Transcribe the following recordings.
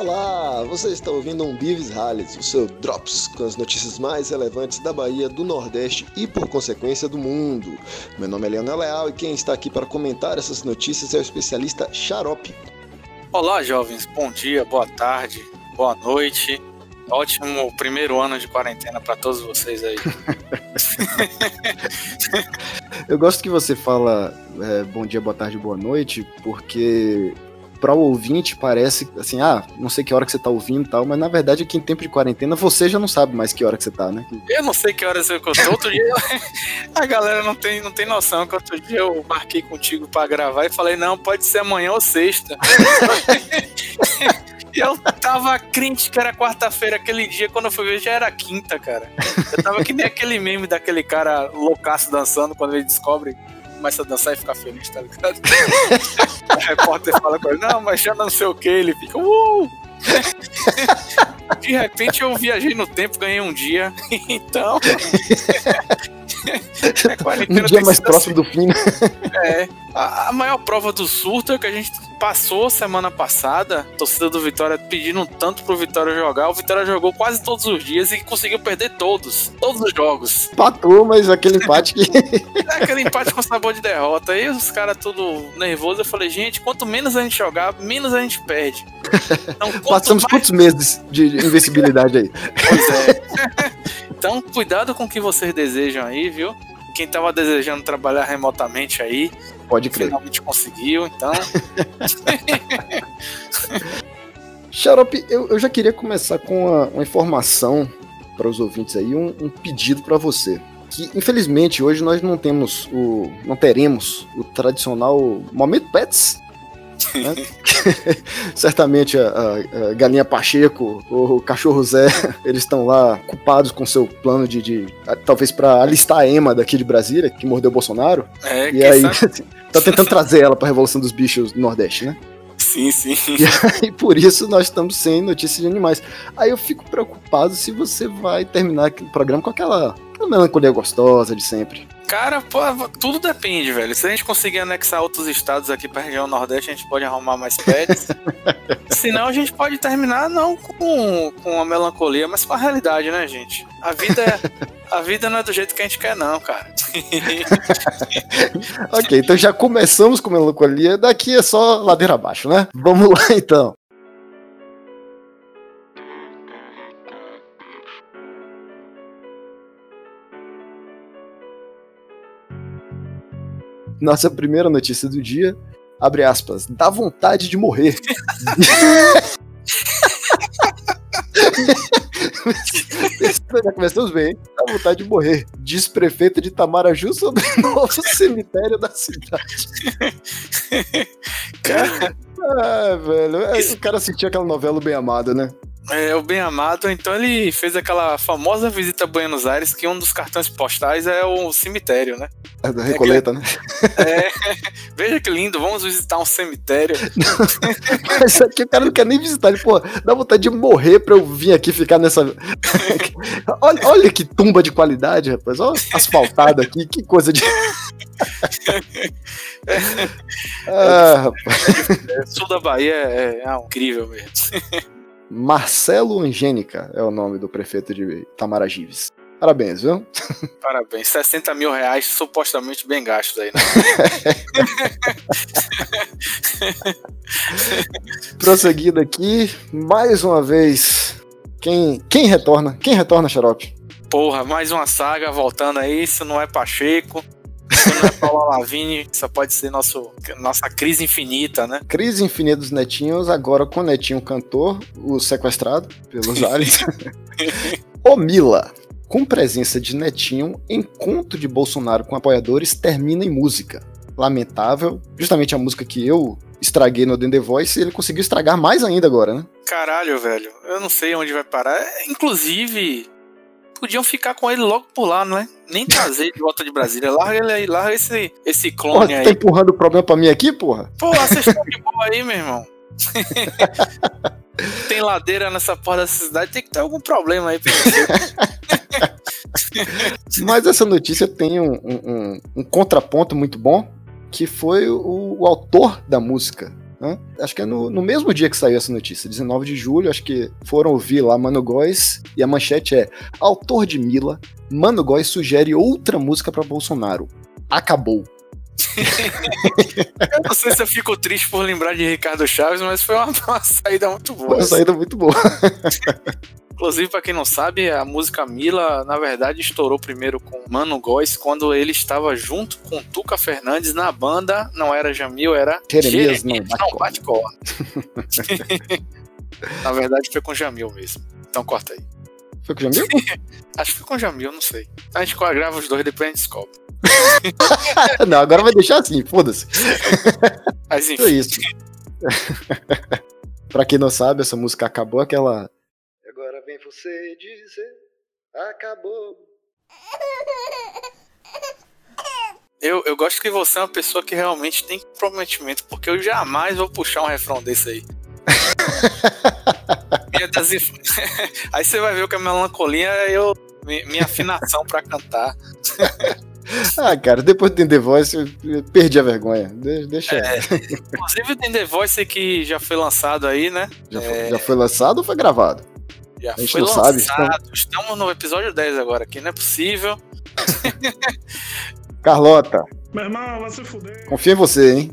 Olá, você está ouvindo um Bives Rallies, o seu Drops com as notícias mais relevantes da Bahia, do Nordeste e, por consequência, do mundo. Meu nome é Leonel Leal e quem está aqui para comentar essas notícias é o especialista Xarope. Olá, jovens, bom dia, boa tarde, boa noite. Ótimo primeiro ano de quarentena para todos vocês aí. Eu gosto que você fala é, bom dia, boa tarde, boa noite, porque para o ouvinte parece assim, ah, não sei que hora que você tá ouvindo e tal, mas na verdade aqui em tempo de quarentena você já não sabe mais que hora que você tá, né? Eu não sei que horas eu tô. Outro dia a galera não tem, não tem noção que outro dia eu marquei contigo para gravar e falei, não, pode ser amanhã ou sexta. Eu tava crente que era quarta-feira aquele dia, quando eu fui ver já era quinta, cara. Eu tava que nem aquele meme daquele cara loucaço dançando quando ele descobre começa a dançar e ficar feliz, tá ligado? repórter fala com ele, não, mas já não sei o que, ele fica, uh! De repente eu viajei no tempo, ganhei um dia, então. é um dia mais próximo assim. do fim. Né? É. A, a, maior prova do surto é que a gente passou semana passada, a torcida do Vitória pedindo tanto pro Vitória jogar. O Vitória jogou quase todos os dias e conseguiu perder todos. Todos os jogos. Patou, mas aquele empate que. é aquele empate com sabor de derrota. Aí os caras tudo nervoso. Eu falei, gente, quanto menos a gente jogar, menos a gente perde. Então, Passamos mais... quantos meses de invencibilidade aí? Pois é. Então, cuidado com o que vocês desejam aí, viu? Quem tava desejando trabalhar remotamente aí, Pode crer. Finalmente conseguiu, então. Xarope, eu, eu já queria começar com uma, uma informação para os ouvintes aí, um, um pedido para você. Que infelizmente hoje nós não temos o. não teremos o tradicional Momento Pets. Né? Certamente a, a, a, Galinha Pacheco, o Cachorro Zé, eles estão lá culpados com seu plano de. de talvez para alistar a Ema daqui de Brasília, que mordeu o Bolsonaro. É, e aí. tá tentando trazer ela pra Revolução dos Bichos do Nordeste, né? Sim, sim. E aí, por isso nós estamos sem notícias de animais. Aí eu fico preocupado se você vai terminar o programa com aquela, aquela melancolia gostosa de sempre. Cara, pô, tudo depende, velho. Se a gente conseguir anexar outros estados aqui pra região Nordeste, a gente pode arrumar mais pets. Senão a gente pode terminar não com, com a melancolia, mas com a realidade, né, gente? A vida é, a vida não é do jeito que a gente quer, não, cara. ok, então já começamos com melancolia, daqui é só ladeira abaixo, né? Vamos lá então. Nossa primeira notícia do dia, abre aspas, dá vontade de morrer. Já começamos bem, dá vontade de morrer. Diz prefeito de Tamaraju sobre o novo cemitério da cidade. Cara, ah, velho. É, o cara sentia aquela novela bem amada, né? É, o Bem Amado, então ele fez aquela famosa visita a Buenos Aires, que um dos cartões postais é o cemitério, né? É da Recoleta, é que... né? É, veja que lindo, vamos visitar um cemitério. Mas aqui o cara não quer nem visitar, ele, pô, dá vontade de morrer pra eu vir aqui ficar nessa. olha, olha que tumba de qualidade, rapaz, olha asfaltado aqui, que coisa de. ah, rapaz. Sul da Bahia é, é incrível mesmo. Marcelo Angênica é o nome do prefeito de Tamaragives. Parabéns, viu? Parabéns. 60 mil reais supostamente bem gastos aí, né? Prosseguindo aqui, mais uma vez, quem, quem retorna? Quem retorna, Xarope? Porra, mais uma saga voltando aí, isso não é Pacheco, não é Paula Lavigne, isso pode ser nosso, nossa crise infinita, né? Crise infinita dos netinhos, agora com o netinho cantor, o sequestrado pelos aliens. Ô Mila, com presença de netinho, encontro de Bolsonaro com apoiadores termina em música. Lamentável, justamente a música que eu estraguei no The Voice, ele conseguiu estragar mais ainda agora, né? Caralho, velho. Eu não sei onde vai parar. Inclusive, podiam ficar com ele logo por lá, não é? Nem trazer de volta de Brasília. Larga ele aí, larga esse, esse clone porra, aí. Tá empurrando o problema pra mim aqui, porra? Porra, vocês estão de boa aí, meu irmão. tem ladeira nessa porra dessa cidade, tem que ter algum problema aí pra você. Mas essa notícia tem um, um, um, contraponto muito bom, que foi o, o autor da música Né? Acho que é no, no, mesmo dia que saiu essa notícia, 19 de julho, acho que foram ouvir lá Mano Góes, e a manchete é: Autor de Mila, Mano Góes sugere outra música para Bolsonaro. Acabou. eu não sei se eu fico triste por lembrar de Ricardo Chaves, mas foi uma, uma saída muito boa. Foi uma saída muito boa. Inclusive, para quem não sabe, a música Mila, na verdade, estourou primeiro com Mano Góes quando ele estava junto com Tuca Fernandes na banda. Não era Jamil, era Jeremias, Jeremias não bate corno. na verdade, foi com Jamil mesmo. Então corta aí. Foi com Jamil? Acho que foi com Jamil, não sei. A gente grava os dois, depois a gente descobre. não, agora vai deixar assim, foda-se. Mas enfim. É isso. pra quem não sabe, essa música acabou aquela vem você dizer acabou. Eu, eu gosto que você é uma pessoa que realmente tem comprometimento, porque eu jamais vou puxar um refrão desse aí. aí você vai ver o que é melancolia, eu, minha afinação para cantar. Ah, cara, depois do The Voice eu perdi a vergonha. De deixa. É, inclusive o The Voice que já foi lançado aí, né? Já foi, é... já foi lançado ou foi gravado? Já a gente foi não lançado. Sabe, Estamos no episódio 10 agora aqui, não é possível. Carlota. Meu irmão, vai se fuder. Confia em você, hein?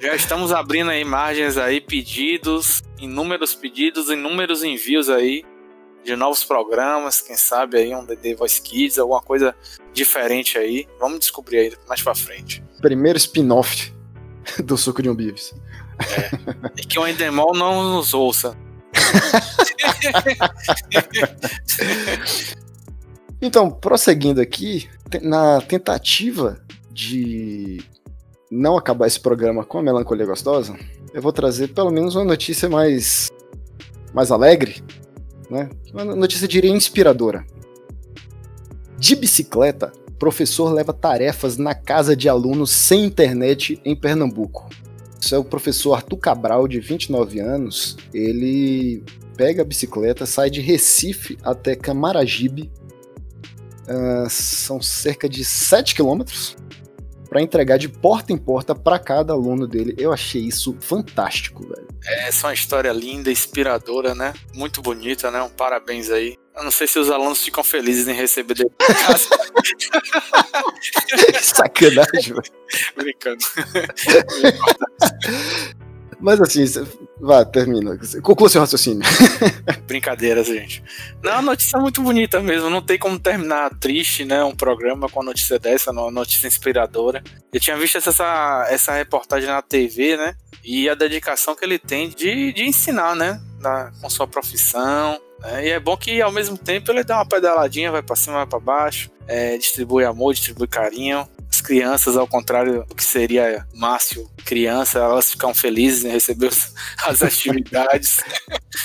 Já estamos abrindo aí margens aí, pedidos, inúmeros pedidos, inúmeros envios aí de novos programas, quem sabe aí um DD Voice Kids, alguma coisa diferente aí. Vamos descobrir aí mais pra frente. Primeiro spin-off do Suco de um Beavis. É. E que o Endemol não nos ouça. então, prosseguindo aqui, na tentativa de não acabar esse programa com a melancolia gostosa, eu vou trazer pelo menos uma notícia mais mais alegre, né? Uma notícia diria inspiradora. De bicicleta, professor leva tarefas na casa de alunos sem internet em Pernambuco. Isso é o professor Arthur Cabral, de 29 anos. Ele pega a bicicleta, sai de Recife até Camaragibe. Uh, são cerca de 7 quilômetros para entregar de porta em porta para cada aluno dele. Eu achei isso fantástico, velho. É, essa é uma história linda, inspiradora, né? Muito bonita, né? Um parabéns aí. Eu não sei se os alunos ficam felizes em receber de casa. Sacanagem, velho. Brincando. Mas assim, vá, termina. Conclua seu raciocínio. Brincadeiras, gente. Não, a notícia é muito bonita mesmo. Não tem como terminar triste, né? Um programa com a notícia dessa, uma notícia inspiradora. Eu tinha visto essa, essa reportagem na TV, né? E a dedicação que ele tem de, de ensinar, né? Na, com sua profissão, é, e é bom que ao mesmo tempo ele dá uma pedaladinha, vai para cima, vai para baixo, é, distribui amor, distribui carinho. As crianças, ao contrário do que seria Márcio criança, elas ficam felizes em receber as atividades.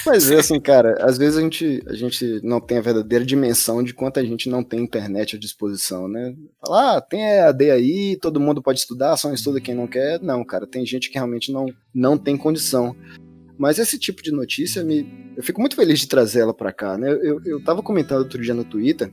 Mas é assim, cara, às vezes a gente, a gente não tem a verdadeira dimensão de quanto a gente não tem internet à disposição, né? Falar, ah, tem EAD aí, todo mundo pode estudar, só estuda quem não quer. Não, cara, tem gente que realmente não, não tem condição. Mas esse tipo de notícia, me, eu fico muito feliz de trazer ela para cá, né? Eu, eu tava comentando outro dia no Twitter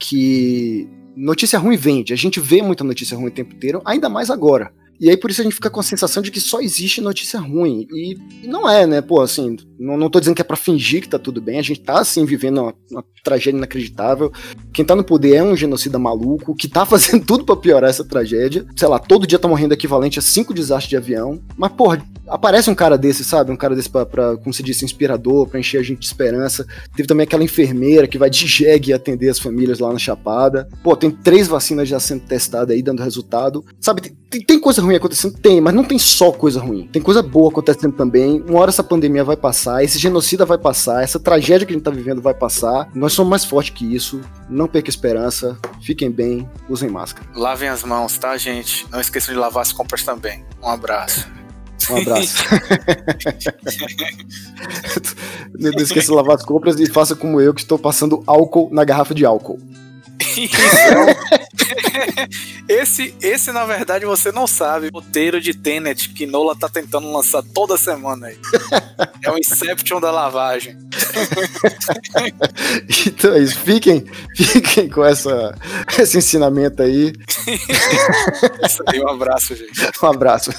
que notícia ruim vende. A gente vê muita notícia ruim o tempo inteiro, ainda mais agora. E aí por isso a gente fica com a sensação de que só existe notícia ruim. E, e não é, né? Pô, assim, não, não tô dizendo que é pra fingir que tá tudo bem. A gente tá, assim, vivendo uma, uma tragédia inacreditável. Quem tá no poder é um genocida maluco, que tá fazendo tudo para piorar essa tragédia. Sei lá, todo dia tá morrendo equivalente a cinco desastres de avião. Mas, porra, aparece um cara desse, sabe? Um cara desse pra, pra como se disse, inspirador, pra encher a gente de esperança. Teve também aquela enfermeira que vai de jegue atender as famílias lá na Chapada. Pô, tem três vacinas já sendo testadas aí, dando resultado. Sabe, tem, tem coisa ruim acontecendo? Tem, mas não tem só coisa ruim. Tem coisa boa acontecendo também. Uma hora essa pandemia vai passar, esse genocida vai passar, essa tragédia que a gente tá vivendo vai passar. Nós somos mais fortes que isso. Não perca esperança. Fiquem bem, usem máscara. Lavem as mãos, tá, gente? Não esqueçam de lavar as compras também. Um abraço. Um abraço. Não esqueça de lavar as compras e faça como eu, que estou passando álcool na garrafa de álcool. esse, esse, na verdade, você não sabe. O roteiro de Tenet que Nola tá tentando lançar toda semana aí. É o Inception da lavagem. então é isso. Fiquem, fiquem com essa, esse ensinamento aí. isso aí, um abraço, gente. Um abraço.